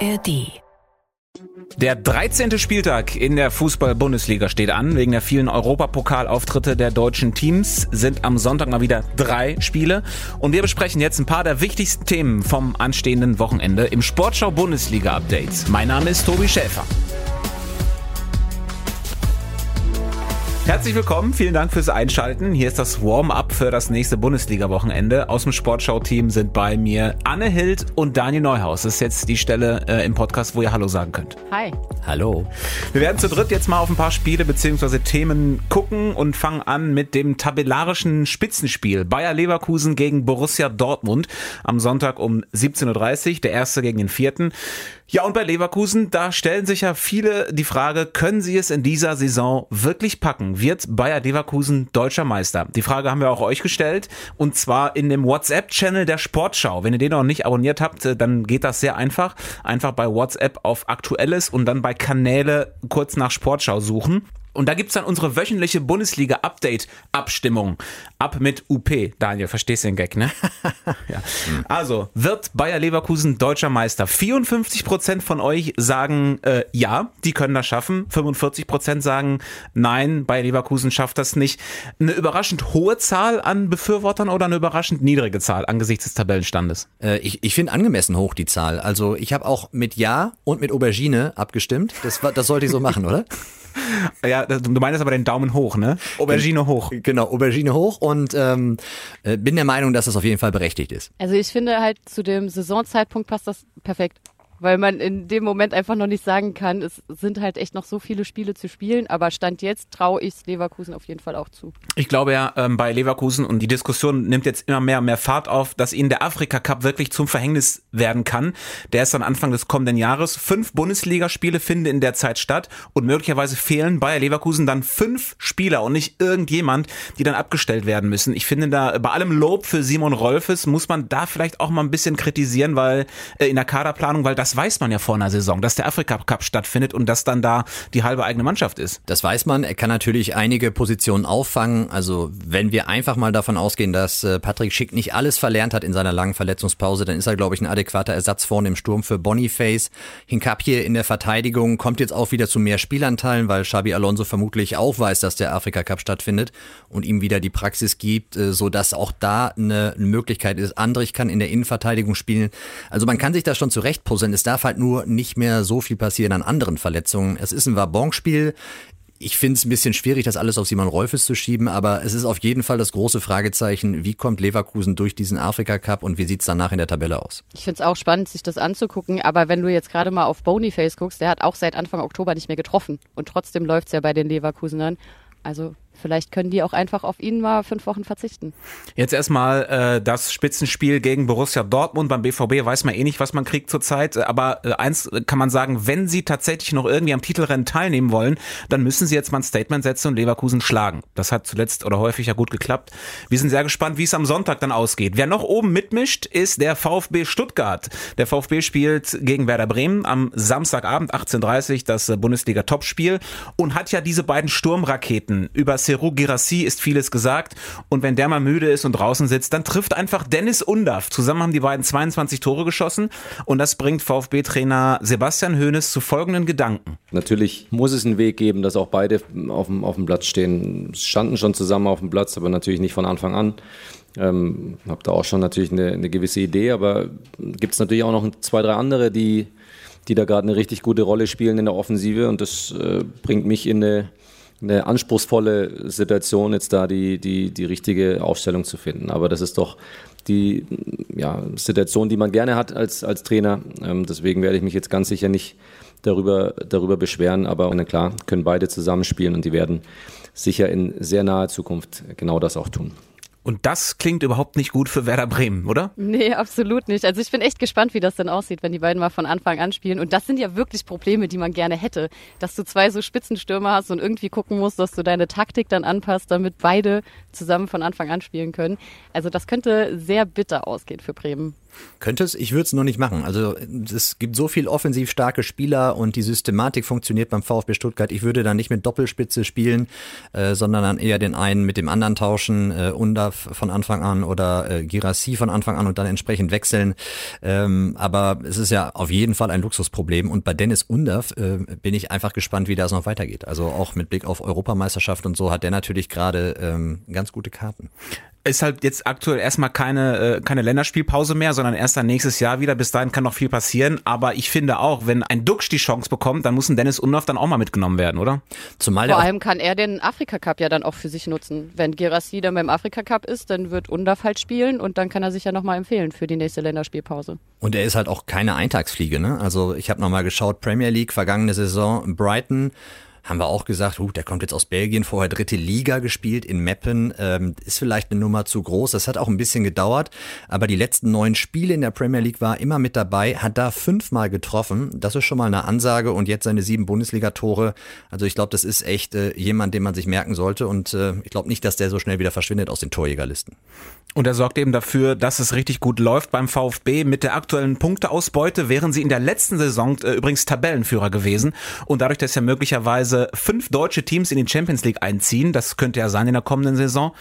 ARD. Der 13. Spieltag in der Fußball-Bundesliga steht an. Wegen der vielen Europapokalauftritte der deutschen Teams sind am Sonntag mal wieder drei Spiele. Und wir besprechen jetzt ein paar der wichtigsten Themen vom anstehenden Wochenende im Sportschau Bundesliga Update. Mein Name ist Tobi Schäfer. Herzlich willkommen, vielen Dank fürs Einschalten. Hier ist das Warm-up für das nächste Bundesliga-Wochenende. Aus dem Sportschau-Team sind bei mir Anne Hild und Daniel Neuhaus. Das ist jetzt die Stelle äh, im Podcast, wo ihr Hallo sagen könnt. Hi. Hallo. Wir werden zu dritt jetzt mal auf ein paar Spiele bzw. Themen gucken und fangen an mit dem tabellarischen Spitzenspiel. Bayer Leverkusen gegen Borussia Dortmund am Sonntag um 17.30 Uhr, der erste gegen den vierten. Ja, und bei Leverkusen, da stellen sich ja viele die Frage, können sie es in dieser Saison wirklich packen? Wird Bayer Leverkusen deutscher Meister? Die Frage haben wir auch euch gestellt und zwar in dem WhatsApp-Channel der Sportschau. Wenn ihr den noch nicht abonniert habt, äh, dann geht das sehr einfach. Einfach bei WhatsApp auf Aktuelles und dann bei Kanäle kurz nach Sportschau suchen. Und da gibt's dann unsere wöchentliche Bundesliga-Update-Abstimmung. Ab mit UP. Daniel, verstehst du den Gag, ne? ja. Also, wird Bayer Leverkusen deutscher Meister? 54% von euch sagen äh, ja, die können das schaffen. 45% sagen nein, Bayer Leverkusen schafft das nicht. Eine überraschend hohe Zahl an Befürwortern oder eine überraschend niedrige Zahl angesichts des Tabellenstandes? Äh, ich ich finde angemessen hoch die Zahl. Also ich habe auch mit Ja und mit Aubergine abgestimmt. Das, das sollte ich so machen, oder? Ja, du meinst aber den Daumen hoch, ne? Aubergine hoch. Genau, Aubergine hoch und ähm, äh, bin der Meinung, dass das auf jeden Fall berechtigt ist. Also ich finde halt zu dem Saisonzeitpunkt passt das perfekt. Weil man in dem Moment einfach noch nicht sagen kann, es sind halt echt noch so viele Spiele zu spielen, aber Stand jetzt traue ich Leverkusen auf jeden Fall auch zu. Ich glaube ja ähm, bei Leverkusen und die Diskussion nimmt jetzt immer mehr und mehr Fahrt auf, dass ihnen der Afrika Cup wirklich zum Verhängnis werden kann. Der ist dann Anfang des kommenden Jahres. Fünf Bundesligaspiele finden in der Zeit statt und möglicherweise fehlen Bayer Leverkusen dann fünf Spieler und nicht irgendjemand, die dann abgestellt werden müssen. Ich finde da bei allem Lob für Simon Rolfes muss man da vielleicht auch mal ein bisschen kritisieren, weil äh, in der Kaderplanung, weil das weiß man ja vor einer Saison, dass der Afrika Cup stattfindet und dass dann da die halbe eigene Mannschaft ist. Das weiß man. Er kann natürlich einige Positionen auffangen. Also wenn wir einfach mal davon ausgehen, dass äh, Patrick Schick nicht alles verlernt hat in seiner langen Verletzungspause, dann ist er, glaube ich, ein adäquater Ersatz vorne im Sturm für Boniface. Hinkapje in der Verteidigung kommt jetzt auch wieder zu mehr Spielanteilen, weil Xabi Alonso vermutlich auch weiß, dass der Afrika Cup stattfindet und ihm wieder die Praxis gibt, äh, so dass auch da eine Möglichkeit ist. Andrich kann in der Innenverteidigung spielen. Also man kann sich da schon zurechtpuzzeln. Es darf halt nur nicht mehr so viel passieren an anderen Verletzungen. Es ist ein Wabonspiel. Ich finde es ein bisschen schwierig, das alles auf Simon Rolfes zu schieben, aber es ist auf jeden Fall das große Fragezeichen, wie kommt Leverkusen durch diesen Afrika Cup und wie sieht's danach in der Tabelle aus? Ich finde es auch spannend, sich das anzugucken, aber wenn du jetzt gerade mal auf Boniface guckst, der hat auch seit Anfang Oktober nicht mehr getroffen und trotzdem läuft's ja bei den Leverkusenern. Also vielleicht können die auch einfach auf ihn mal fünf Wochen verzichten. Jetzt erstmal äh, das Spitzenspiel gegen Borussia Dortmund. Beim BVB weiß man eh nicht, was man kriegt zurzeit. Aber äh, eins kann man sagen, wenn sie tatsächlich noch irgendwie am Titelrennen teilnehmen wollen, dann müssen sie jetzt mal ein Statement setzen und Leverkusen schlagen. Das hat zuletzt oder häufig ja gut geklappt. Wir sind sehr gespannt, wie es am Sonntag dann ausgeht. Wer noch oben mitmischt, ist der VfB Stuttgart. Der VfB spielt gegen Werder Bremen am Samstagabend 18.30 Uhr das äh, Bundesliga-Topspiel und hat ja diese beiden Sturmraketen. Über Seru Girassi ist vieles gesagt und wenn der mal müde ist und draußen sitzt, dann trifft einfach Dennis Undaff. Zusammen haben die beiden 22 Tore geschossen und das bringt VfB-Trainer Sebastian Hoeneß zu folgenden Gedanken. Natürlich muss es einen Weg geben, dass auch beide auf dem, auf dem Platz stehen. Standen schon zusammen auf dem Platz, aber natürlich nicht von Anfang an. Ähm, habe da auch schon natürlich eine, eine gewisse Idee, aber gibt es natürlich auch noch zwei, drei andere, die, die da gerade eine richtig gute Rolle spielen in der Offensive und das äh, bringt mich in eine, eine anspruchsvolle Situation, jetzt da die, die, die richtige Aufstellung zu finden. Aber das ist doch die ja, Situation, die man gerne hat als, als Trainer. Ähm, deswegen werde ich mich jetzt ganz sicher nicht darüber, darüber beschweren. Aber na klar, können beide zusammenspielen und die werden sicher in sehr naher Zukunft genau das auch tun. Und das klingt überhaupt nicht gut für Werder Bremen, oder? Nee, absolut nicht. Also ich bin echt gespannt, wie das denn aussieht, wenn die beiden mal von Anfang an spielen. Und das sind ja wirklich Probleme, die man gerne hätte. Dass du zwei so Spitzenstürmer hast und irgendwie gucken musst, dass du deine Taktik dann anpasst, damit beide zusammen von Anfang an spielen können. Also das könnte sehr bitter ausgehen für Bremen. Könnte es, ich würde es nur nicht machen. Also es gibt so viel offensiv starke Spieler und die Systematik funktioniert beim VfB Stuttgart. Ich würde da nicht mit Doppelspitze spielen, äh, sondern dann eher den einen mit dem anderen tauschen, äh, Undaf von Anfang an oder äh, Girassi von Anfang an und dann entsprechend wechseln. Ähm, aber es ist ja auf jeden Fall ein Luxusproblem und bei Dennis Undaf äh, bin ich einfach gespannt, wie das noch weitergeht. Also auch mit Blick auf Europameisterschaft und so hat der natürlich gerade ähm, ganz gute Karten ist halt jetzt aktuell erstmal keine, äh, keine Länderspielpause mehr, sondern erst dann nächstes Jahr wieder. Bis dahin kann noch viel passieren. Aber ich finde auch, wenn ein Duxch die Chance bekommt, dann muss ein Dennis Undorf dann auch mal mitgenommen werden, oder? Zumal Vor allem kann er den Afrika Cup ja dann auch für sich nutzen. Wenn Gerassi dann beim Afrika Cup ist, dann wird Undorf halt spielen und dann kann er sich ja nochmal empfehlen für die nächste Länderspielpause. Und er ist halt auch keine Eintagsfliege, ne? Also ich habe nochmal geschaut, Premier League, vergangene Saison, Brighton haben wir auch gesagt, huh, der kommt jetzt aus Belgien, vorher dritte Liga gespielt in Meppen, ähm, ist vielleicht eine Nummer zu groß. Das hat auch ein bisschen gedauert, aber die letzten neun Spiele in der Premier League war immer mit dabei, hat da fünfmal getroffen. Das ist schon mal eine Ansage und jetzt seine sieben Bundesliga-Tore. Also ich glaube, das ist echt äh, jemand, den man sich merken sollte und äh, ich glaube nicht, dass der so schnell wieder verschwindet aus den Torjägerlisten. Und er sorgt eben dafür, dass es richtig gut läuft beim VfB. Mit der aktuellen Punkteausbeute wären sie in der letzten Saison äh, übrigens Tabellenführer gewesen. Und dadurch, dass ja möglicherweise fünf deutsche Teams in die Champions League einziehen, das könnte ja sein in der kommenden Saison,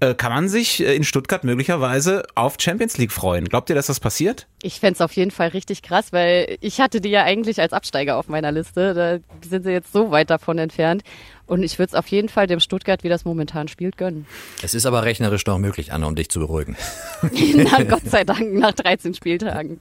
äh, kann man sich äh, in Stuttgart möglicherweise auf Champions League freuen. Glaubt ihr, dass das passiert? Ich fände es auf jeden Fall richtig krass, weil ich hatte die ja eigentlich als Absteiger auf meiner Liste. Da sind sie jetzt so weit davon entfernt. Und ich würde es auf jeden Fall dem Stuttgart, wie das momentan spielt, gönnen. Es ist aber rechnerisch noch möglich, Anna, um dich zu beruhigen. Na Gott sei Dank, nach 13 Spieltagen.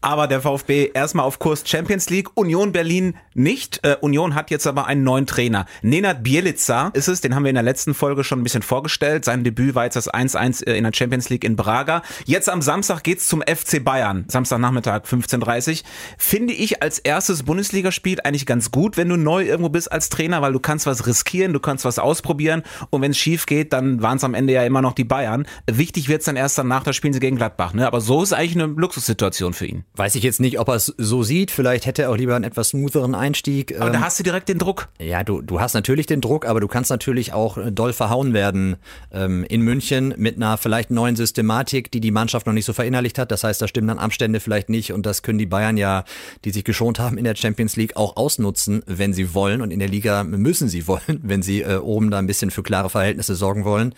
Aber der VfB erstmal auf Kurs Champions League, Union Berlin nicht. Äh, Union hat jetzt aber einen neuen Trainer. Nenad Bielica ist es, den haben wir in der letzten Folge schon ein bisschen vorgestellt. Sein Debüt war jetzt das 1-1 äh, in der Champions League in Braga. Jetzt am Samstag geht's zum FC Bayern. Samstagnachmittag 15.30 Finde ich als erstes Bundesligaspiel eigentlich ganz gut, wenn du neu irgendwo bist als Trainer, weil du kannst was riskieren, du kannst was ausprobieren und wenn es schief geht, dann waren es am Ende ja immer noch die Bayern. Wichtig wird es dann erst danach, da spielen sie gegen Gladbach. Ne? Aber so ist eigentlich eine Luxussituation für ihn. Weiß ich jetzt nicht, ob er es so sieht. Vielleicht hätte er auch lieber einen etwas smootheren Einstieg. Aber ähm, da hast du direkt den Druck. Ja, du, du hast natürlich den Druck, aber du kannst natürlich auch äh, doll verhauen werden ähm, in München mit einer vielleicht neuen Systematik, die die Mannschaft noch nicht so verinnerlicht hat. Das heißt, da stimmen dann Abstände vielleicht nicht und das können die Bayern ja, die sich geschont haben in der Champions League, auch ausnutzen, wenn sie wollen und in der Liga müssen sie wollen wenn sie äh, oben da ein bisschen für klare Verhältnisse sorgen wollen.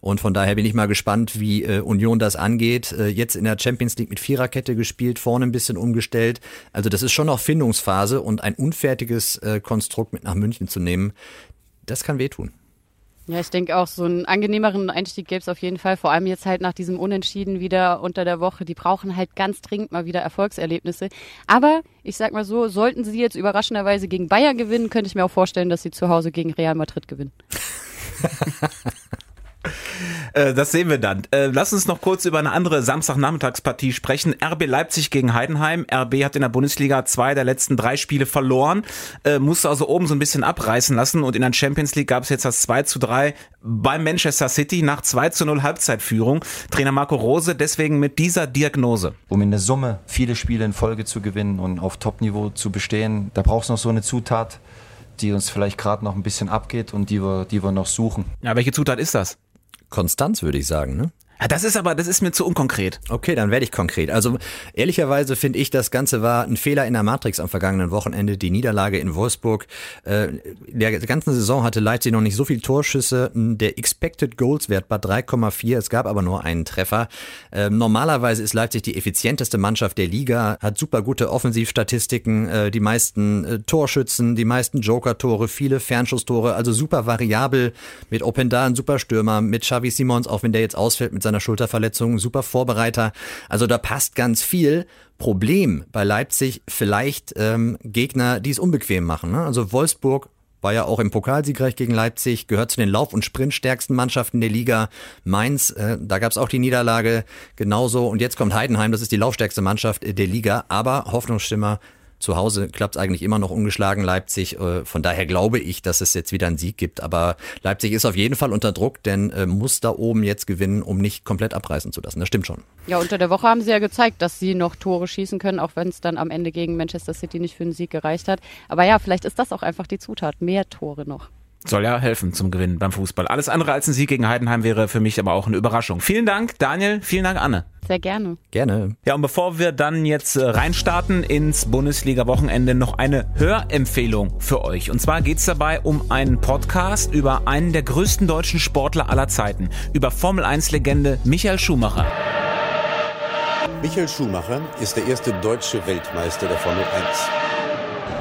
Und von daher bin ich mal gespannt, wie äh, Union das angeht. Äh, jetzt in der Champions League mit Viererkette gespielt, vorne ein bisschen umgestellt. Also das ist schon noch Findungsphase und ein unfertiges äh, Konstrukt mit nach München zu nehmen, das kann wehtun. Ja, ich denke auch, so einen angenehmeren Einstieg gäbe es auf jeden Fall. Vor allem jetzt halt nach diesem Unentschieden wieder unter der Woche. Die brauchen halt ganz dringend mal wieder Erfolgserlebnisse. Aber ich sag mal so, sollten sie jetzt überraschenderweise gegen Bayern gewinnen, könnte ich mir auch vorstellen, dass sie zu Hause gegen Real Madrid gewinnen. Äh, das sehen wir dann. Äh, lass uns noch kurz über eine andere Samstagnachmittagspartie sprechen. RB Leipzig gegen Heidenheim. RB hat in der Bundesliga zwei der letzten drei Spiele verloren, äh, musste also oben so ein bisschen abreißen lassen und in der Champions League gab es jetzt das 2 zu 3 bei Manchester City nach 2 zu 0 Halbzeitführung. Trainer Marco Rose deswegen mit dieser Diagnose. Um in der Summe viele Spiele in Folge zu gewinnen und auf Topniveau zu bestehen, da braucht es noch so eine Zutat, die uns vielleicht gerade noch ein bisschen abgeht und die wir, die wir noch suchen. Ja, welche Zutat ist das? Konstanz, würde ich sagen, ne? Das ist aber, das ist mir zu unkonkret. Okay, dann werde ich konkret. Also ehrlicherweise finde ich, das Ganze war ein Fehler in der Matrix am vergangenen Wochenende. Die Niederlage in Wolfsburg. Äh, der ganzen Saison hatte Leipzig noch nicht so viele Torschüsse. Der Expected Goals Wert war 3,4. Es gab aber nur einen Treffer. Äh, normalerweise ist Leipzig die effizienteste Mannschaft der Liga, hat super gute Offensivstatistiken, äh, die meisten äh, Torschützen, die meisten Joker-Tore, viele Fernschusstore, also super variabel mit Openda, ein super Stürmer, mit Xavi Simons, auch wenn der jetzt ausfällt mit seiner Schulterverletzung, super Vorbereiter. Also da passt ganz viel. Problem bei Leipzig vielleicht ähm, Gegner, die es unbequem machen. Ne? Also Wolfsburg war ja auch im Pokalsiegreich gegen Leipzig, gehört zu den Lauf- und Sprintstärksten Mannschaften der Liga. Mainz, äh, da gab es auch die Niederlage genauso. Und jetzt kommt Heidenheim, das ist die laufstärkste Mannschaft der Liga. Aber Hoffnungsstimmer zu Hause klappt es eigentlich immer noch ungeschlagen Leipzig. Äh, von daher glaube ich, dass es jetzt wieder einen Sieg gibt. Aber Leipzig ist auf jeden Fall unter Druck, denn äh, muss da oben jetzt gewinnen, um nicht komplett abreißen zu lassen. Das stimmt schon. Ja, unter der Woche haben sie ja gezeigt, dass sie noch Tore schießen können, auch wenn es dann am Ende gegen Manchester City nicht für einen Sieg gereicht hat. Aber ja, vielleicht ist das auch einfach die Zutat. Mehr Tore noch. Soll ja helfen zum Gewinnen beim Fußball. Alles andere als ein Sieg gegen Heidenheim wäre für mich aber auch eine Überraschung. Vielen Dank, Daniel. Vielen Dank, Anne. Sehr gerne. Gerne. Ja, und bevor wir dann jetzt äh, reinstarten ins Bundesliga-Wochenende, noch eine Hörempfehlung für euch. Und zwar geht's dabei um einen Podcast über einen der größten deutschen Sportler aller Zeiten, über Formel-1-Legende Michael Schumacher. Michael Schumacher ist der erste deutsche Weltmeister der Formel 1.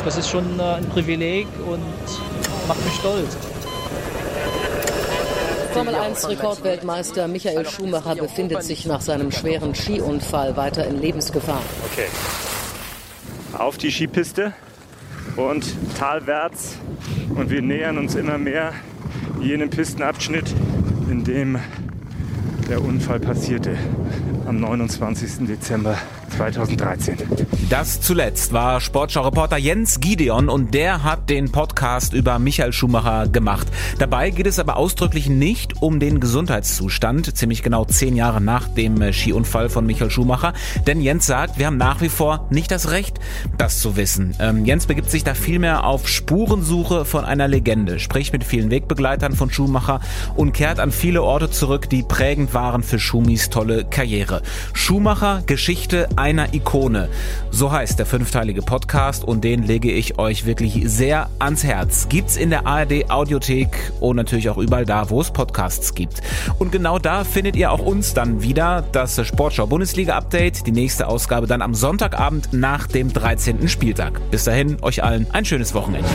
Das ist schon äh, ein Privileg und macht mich stolz. Formel 1 Rekordweltmeister Michael Schumacher befindet sich nach seinem schweren Skiunfall weiter in Lebensgefahr. Okay. Auf die Skipiste und talwärts und wir nähern uns immer mehr jenem Pistenabschnitt, in dem der Unfall passierte am 29. Dezember 2013. Das zuletzt war Sportschau-Reporter Jens Gideon und der hat den Podcast über Michael Schumacher gemacht. Dabei geht es aber ausdrücklich nicht um den Gesundheitszustand, ziemlich genau zehn Jahre nach dem Skiunfall von Michael Schumacher. Denn Jens sagt, wir haben nach wie vor nicht das Recht, das zu wissen. Ähm, Jens begibt sich da vielmehr auf Spurensuche von einer Legende, spricht mit vielen Wegbegleitern von Schumacher und kehrt an viele Orte zurück, die prägend waren für Schumis tolle Karriere. Schumacher, Geschichte einer Ikone. So heißt der fünfteilige Podcast und den lege ich euch wirklich sehr ans Herz. Gibt's in der ARD Audiothek und natürlich auch überall da, wo es Podcasts gibt. Und genau da findet ihr auch uns dann wieder das Sportschau Bundesliga Update, die nächste Ausgabe dann am Sonntagabend nach dem 13. Spieltag. Bis dahin euch allen ein schönes Wochenende.